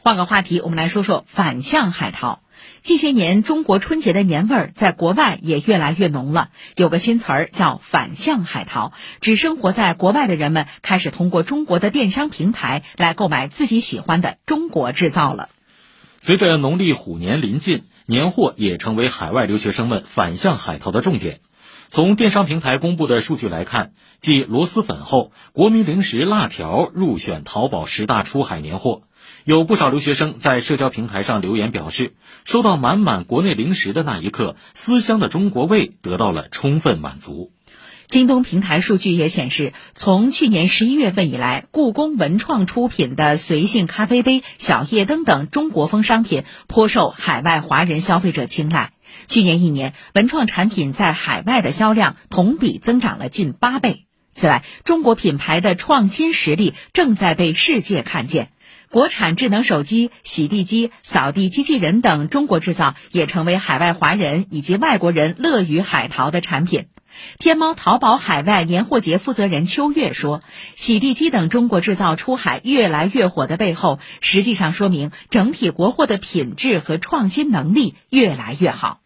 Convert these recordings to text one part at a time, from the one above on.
换个话题，我们来说说反向海淘。近些年，中国春节的年味儿在国外也越来越浓了。有个新词儿叫“反向海淘”，指生活在国外的人们开始通过中国的电商平台来购买自己喜欢的中国制造了。随着农历虎年临近，年货也成为海外留学生们反向海淘的重点。从电商平台公布的数据来看，继螺蛳粉后，国民零食辣条入选淘宝十大出海年货。有不少留学生在社交平台上留言表示，收到满满国内零食的那一刻，思乡的中国味得到了充分满足。京东平台数据也显示，从去年十一月份以来，故宫文创出品的随性咖啡杯、小夜灯等中国风商品颇受海外华人消费者青睐。去年一年，文创产品在海外的销量同比增长了近八倍。此外，中国品牌的创新实力正在被世界看见。国产智能手机、洗地机、扫地机器人等中国制造也成为海外华人以及外国人乐于海淘的产品。天猫淘宝海外年货节负责人秋月说：“洗地机等中国制造出海越来越火的背后，实际上说明整体国货的品质和创新能力越来越好。”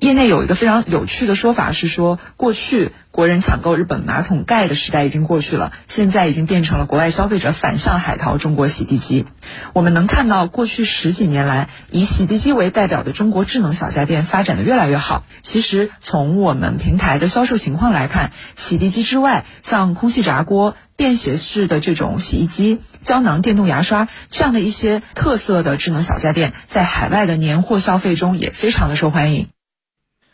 业内有一个非常有趣的说法是说，过去国人抢购日本马桶盖的时代已经过去了，现在已经变成了国外消费者反向海淘中国洗地机。我们能看到，过去十几年来，以洗地机为代表的中国智能小家电发展的越来越好。其实，从我们平台的销售情况来看，洗地机之外，像空气炸锅、便携式的这种洗衣机、胶囊电动牙刷这样的一些特色的智能小家电，在海外的年货消费中也非常的受欢迎。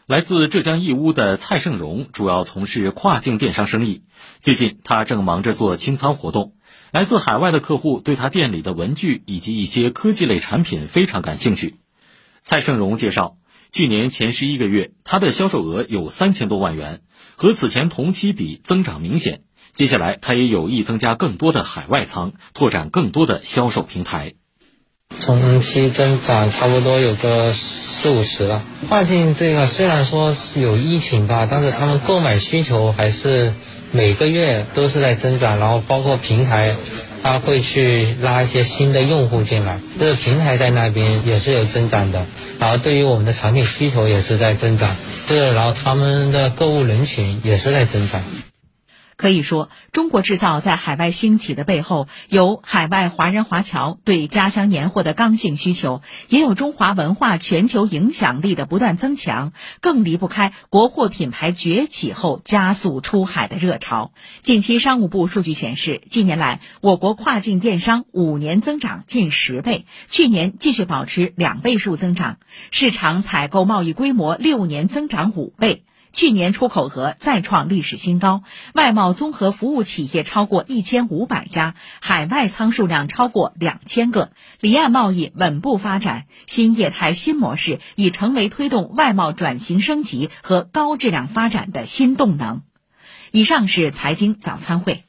来自浙江义乌的蔡胜荣主要从事跨境电商生意。最近，他正忙着做清仓活动。来自海外的客户对他店里的文具以及一些科技类产品非常感兴趣。蔡胜荣介绍，去年前十一个月，他的销售额有三千多万元，和此前同期比增长明显。接下来，他也有意增加更多的海外仓，拓展更多的销售平台。同期增长差不多有个四五十了。跨境这个虽然说是有疫情吧，但是他们购买需求还是每个月都是在增长。然后包括平台，他会去拉一些新的用户进来，这个平台在那边也是有增长的。然后对于我们的产品需求也是在增长，这然后他们的购物人群也是在增长。可以说，中国制造在海外兴起的背后，有海外华人华侨对家乡年货的刚性需求，也有中华文化全球影响力的不断增强，更离不开国货品牌崛起后加速出海的热潮。近期，商务部数据显示，近年来我国跨境电商五年增长近十倍，去年继续保持两倍数增长，市场采购贸易规模六年增长五倍。去年出口额再创历史新高，外贸综合服务企业超过一千五百家，海外仓数量超过两千个，离岸贸易稳步发展，新业态新模式已成为推动外贸转型升级和高质量发展的新动能。以上是财经早餐会。